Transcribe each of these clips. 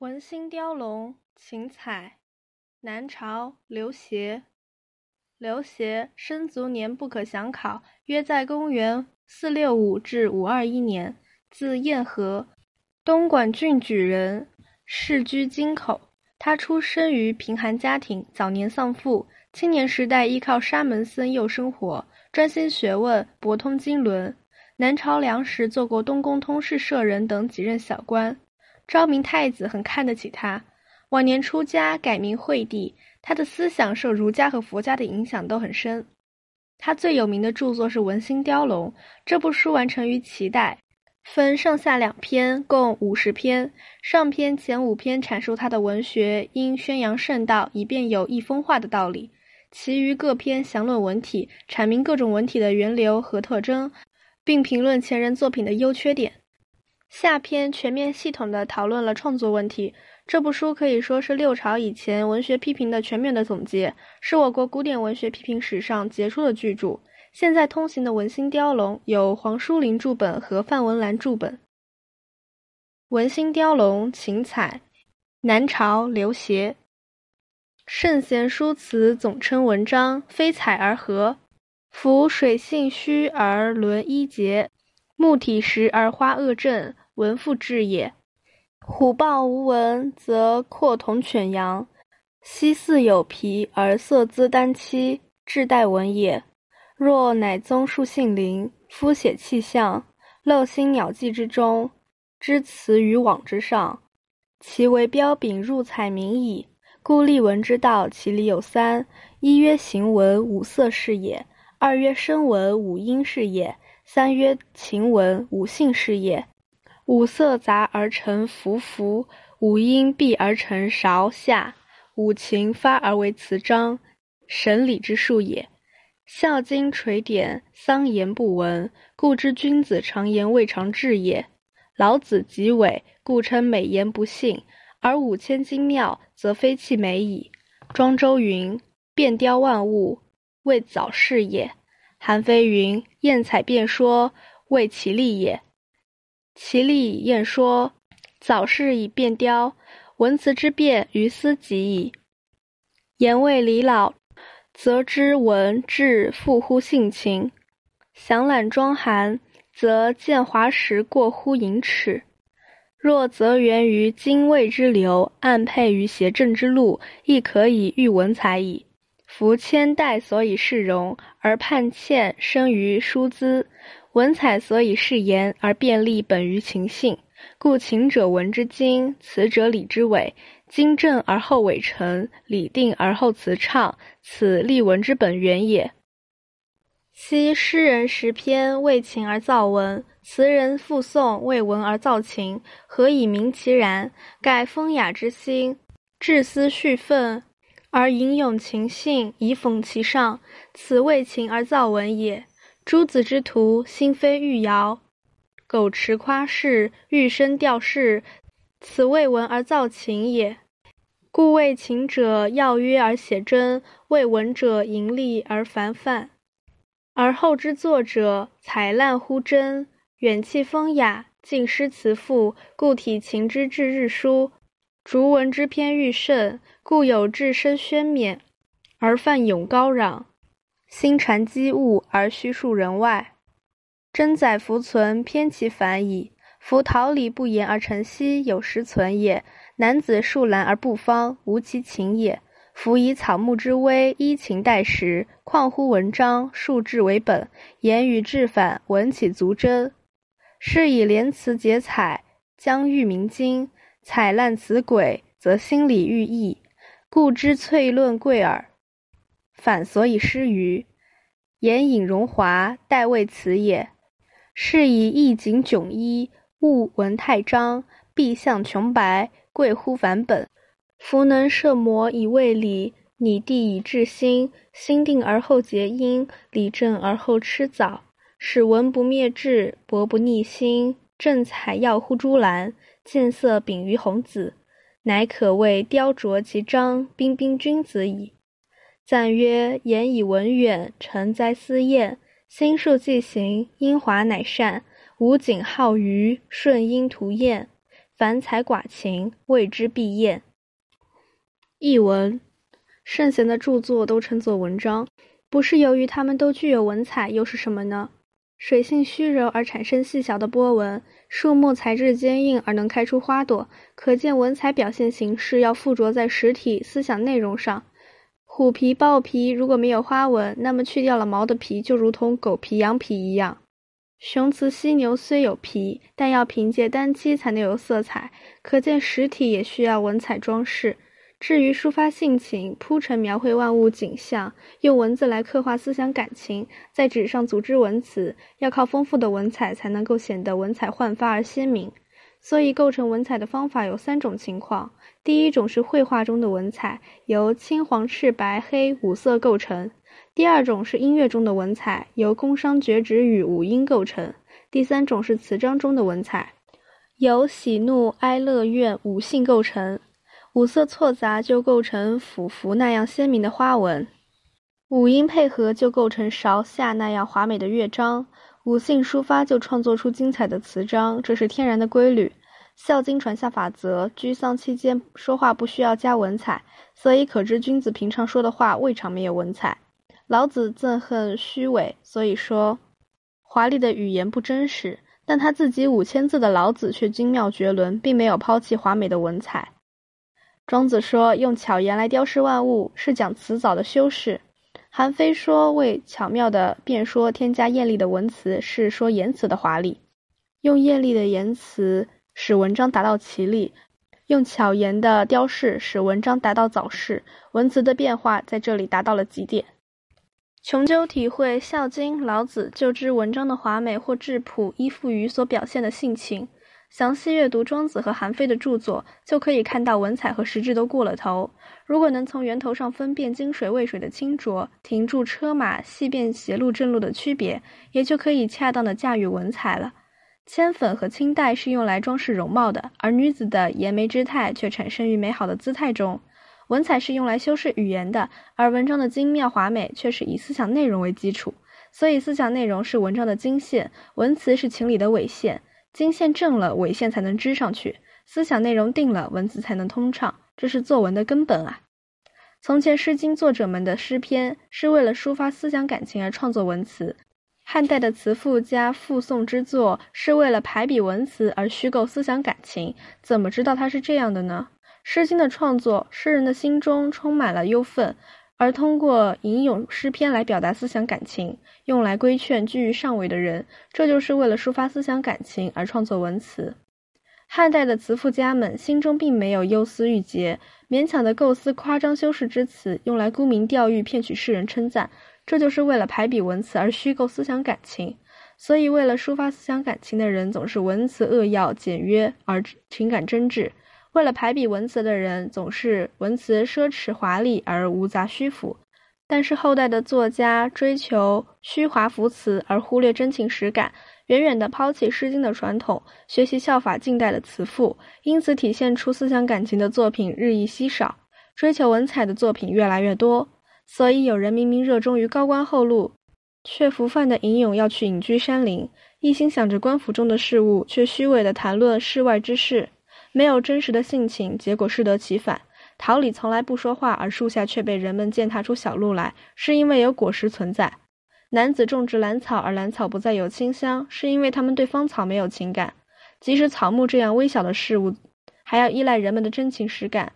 文心雕龙，秦采，南朝刘协。刘协生卒年不可详考，约在公元四六五至五二一年，字彦和，东莞郡举人，世居京口。他出生于贫寒家庭，早年丧父，青年时代依靠沙门僧佑生活，专心学问，博通经纶。南朝梁时做过东宫通事舍人等几任小官。昭明太子很看得起他，晚年出家改名惠帝。他的思想受儒家和佛家的影响都很深。他最有名的著作是《文心雕龙》，这部书完成于齐代，分上下两篇，共五十篇。上篇前五篇阐述他的文学应宣扬圣道，以便有益风化的道理；其余各篇详论文体，阐明各种文体的源流和特征，并评论前人作品的优缺点。下篇全面系统地讨论了创作问题。这部书可以说是六朝以前文学批评的全面的总结，是我国古典文学批评史上杰出的巨著。现在通行的《文心雕龙》有黄书林注本和范文澜注本。《文心雕龙》秦采，南朝刘协。圣贤书辞总称文章，非采而合。夫水性虚而沦一节。木体实而花恶正，文复志也。虎豹无纹，则阔同犬羊；犀似有皮而色姿丹漆，志带文也。若乃宗树性灵，肤写气象，漏心鸟迹之中，之词于网之上，其为标炳入彩明矣。故立文之道，其理有三：一曰行文五色是也；二曰声文五音是也。三曰晴文，五性是也。五色杂而成浮浮，五音闭而成韶夏，五情发而为词章，神理之术也。孝经垂典，桑言不闻，故知君子常言未尝至也。老子极伟，故称美言不信。而五千精妙，则非其美矣。庄周云：“变雕万物，谓早逝也。”韩非云：“验采辩说，谓其利也。其利以验说，早逝以辩雕。文辞之辩，于斯极矣。言谓李老，则知文质复乎性情；详览庄寒，则见华实过乎盈尺。若则源于精卫之流，暗配于邪正之路，亦可以喻文采矣。”夫千代所以示容，而判欠生于书姿；文采所以示言，而便利本于情性。故情者文之精，词者理之伪。精正而后伪成，理定而后词畅，此立文之本源也。昔诗人识篇为情而造文，词人复颂为文而造情，何以明其然？盖风雅之心，至思绪愤。而吟咏情性，以讽其上，此为情而造文也。诸子之徒，心非欲摇，苟持夸饰，欲声吊饰，此为文而造情也。故为情者要约而写真，为文者盈利而繁泛。而后之作者，采滥乎真，远弃风雅，尽失辞赋，故体情之至日疏，逐文之篇愈甚。故有至深宣冕，而泛咏高壤；心传机物，而虚数人外。真载弗存，偏其反矣。夫桃李不言而成蹊，有实存也；男子树兰而不芳，无其情也。夫以草木之微，依情代时，况乎文章？数志为本，言语志反，文起足真。是以连词结彩，将喻明经；采烂此鬼，则心理寓意。故知粹论贵耳，反所以失于言引荣华，代谓词也。是以意景迥异，物文太章，必向穷白，贵乎凡本。夫能摄魔以为理，拟地以治心，心定而后结音，理正而后吃早，使文不灭志，博不逆心，正采药乎朱兰，见色秉于红紫。乃可谓雕琢其章，彬彬君子矣。赞曰：言以文远，诚哉思燕。心术既行，英华乃善。无景好愚，顺音图燕。凡才寡情，谓之必厌。译文：圣贤的著作都称作文章，不是由于他们都具有文采，又是什么呢？水性虚柔而产生细小的波纹，树木材质坚硬而能开出花朵，可见文采表现形式要附着在实体思想内容上。虎皮、豹皮如果没有花纹，那么去掉了毛的皮就如同狗皮、羊皮一样。雄雌犀牛虽有皮，但要凭借单漆才能有色彩，可见实体也需要文彩装饰。至于抒发性情、铺陈描绘万物景象，用文字来刻画思想感情，在纸上组织文词，要靠丰富的文采才能够显得文采焕发而鲜明。所以，构成文采的方法有三种情况：第一种是绘画中的文采，由青、黄、赤、白、黑五色构成；第二种是音乐中的文采，由宫商角徵羽五音构成；第三种是词章中的文采，由喜怒哀乐怨五性构成。五色错杂就构成俯伏那样鲜明的花纹，五音配合就构成韶夏那样华美的乐章，五性抒发就创作出精彩的词章，这是天然的规律。《孝经》传下法则：居丧期间说话不需要加文采，所以可知君子平常说的话未尝没有文采。老子憎恨虚伪，所以说华丽的语言不真实，但他自己五千字的老子却精妙绝伦，并没有抛弃华美的文采。庄子说：“用巧言来雕饰万物，是讲辞藻的修饰。”韩非说：“为巧妙的辩说添加艳丽的文辞，是说言辞的华丽。用艳丽的言辞使文章达到奇丽，用巧言的雕饰使文章达到早逝。文辞的变化在这里达到了极点。穷究体会《孝经》，老子就知文章的华美或质朴，依附于所表现的性情。”详细阅读庄子和韩非的著作，就可以看到文采和实质都过了头。如果能从源头上分辨金水、渭水的清浊，停住车马，细辨斜路、正路的区别，也就可以恰当的驾驭文采了。铅粉和清黛是用来装饰容貌的，而女子的颜眉之态却产生于美好的姿态中。文采是用来修饰语言的，而文章的精妙华美却是以思想内容为基础。所以，思想内容是文章的经线，文辞是情理的纬线。经线正了，纬线才能织上去；思想内容定了，文字才能通畅。这是作文的根本啊！从前《诗经》作者们的诗篇是为了抒发思想感情而创作文词，汉代的词赋家赋颂之作是为了排比文词而虚构思想感情。怎么知道它是这样的呢？《诗经》的创作，诗人的心中充满了忧愤。而通过吟咏诗篇来表达思想感情，用来规劝居于上位的人，这就是为了抒发思想感情而创作文辞。汉代的词赋家们心中并没有忧思郁结，勉强的构思夸张修饰之词，用来沽名钓誉，骗取世人称赞，这就是为了排比文辞而虚构思想感情。所以，为了抒发思想感情的人，总是文辞扼要、简约而情感真挚。为了排比文辞的人，总是文辞奢侈华丽而无杂虚浮。但是后代的作家追求虚华浮词，而忽略真情实感，远远地抛弃《诗经》的传统，学习效法近代的词赋，因此体现出思想感情的作品日益稀少，追求文采的作品越来越多。所以有人明明热衷于高官厚禄，却浮泛的吟咏要去隐居山林，一心想着官府中的事务，却虚伪地谈论世外之事。没有真实的性情，结果适得其反。桃李从来不说话，而树下却被人们践踏出小路来，是因为有果实存在。男子种植兰草，而兰草不再有清香，是因为他们对芳草没有情感。即使草木这样微小的事物，还要依赖人们的真情实感，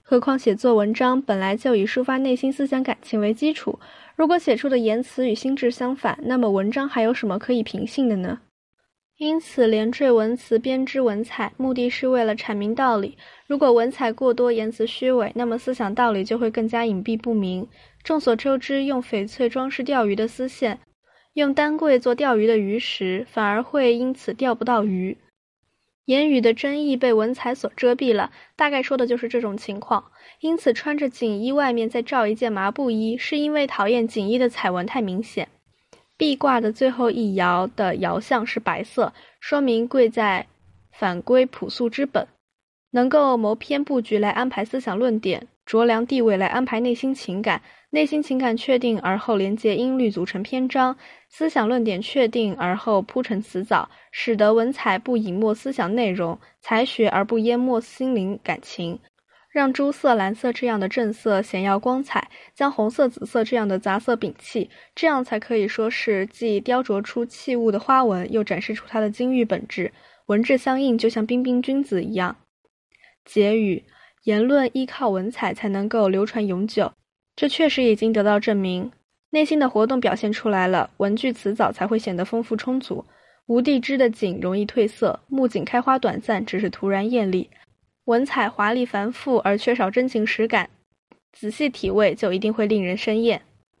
何况写作文章本来就以抒发内心思想感情为基础。如果写出的言辞与心智相反，那么文章还有什么可以平信的呢？因此，连缀文辞、编织文采，目的是为了阐明道理。如果文采过多，言辞虚伪，那么思想道理就会更加隐蔽不明。众所周知，用翡翠装饰钓鱼的丝线，用丹桂做钓鱼的鱼食，反而会因此钓不到鱼。言语的真意被文采所遮蔽了，大概说的就是这种情况。因此，穿着锦衣，外面再罩一件麻布衣，是因为讨厌锦衣的彩纹太明显。壁挂的最后一爻的爻象是白色，说明贵在反归朴素之本，能够谋篇布局来安排思想论点，着量地位来安排内心情感，内心情感确定而后连接音律组成篇章，思想论点确定而后铺陈辞藻，使得文采不隐没思想内容，才学而不淹没心灵感情，让朱色、蓝色这样的正色显耀光彩，将红色、紫色这样的杂色摒弃，这样才可以说是既雕琢出器物的花纹，又展示出它的金玉本质，文质相应，就像彬彬君子一样。结语：言论依靠文采才能够流传永久。这确实已经得到证明，内心的活动表现出来了，文句词藻才会显得丰富充足。无地枝的景容易褪色，木槿开花短暂，只是突然艳丽；文采华丽繁复而缺少真情实感，仔细体味就一定会令人生厌。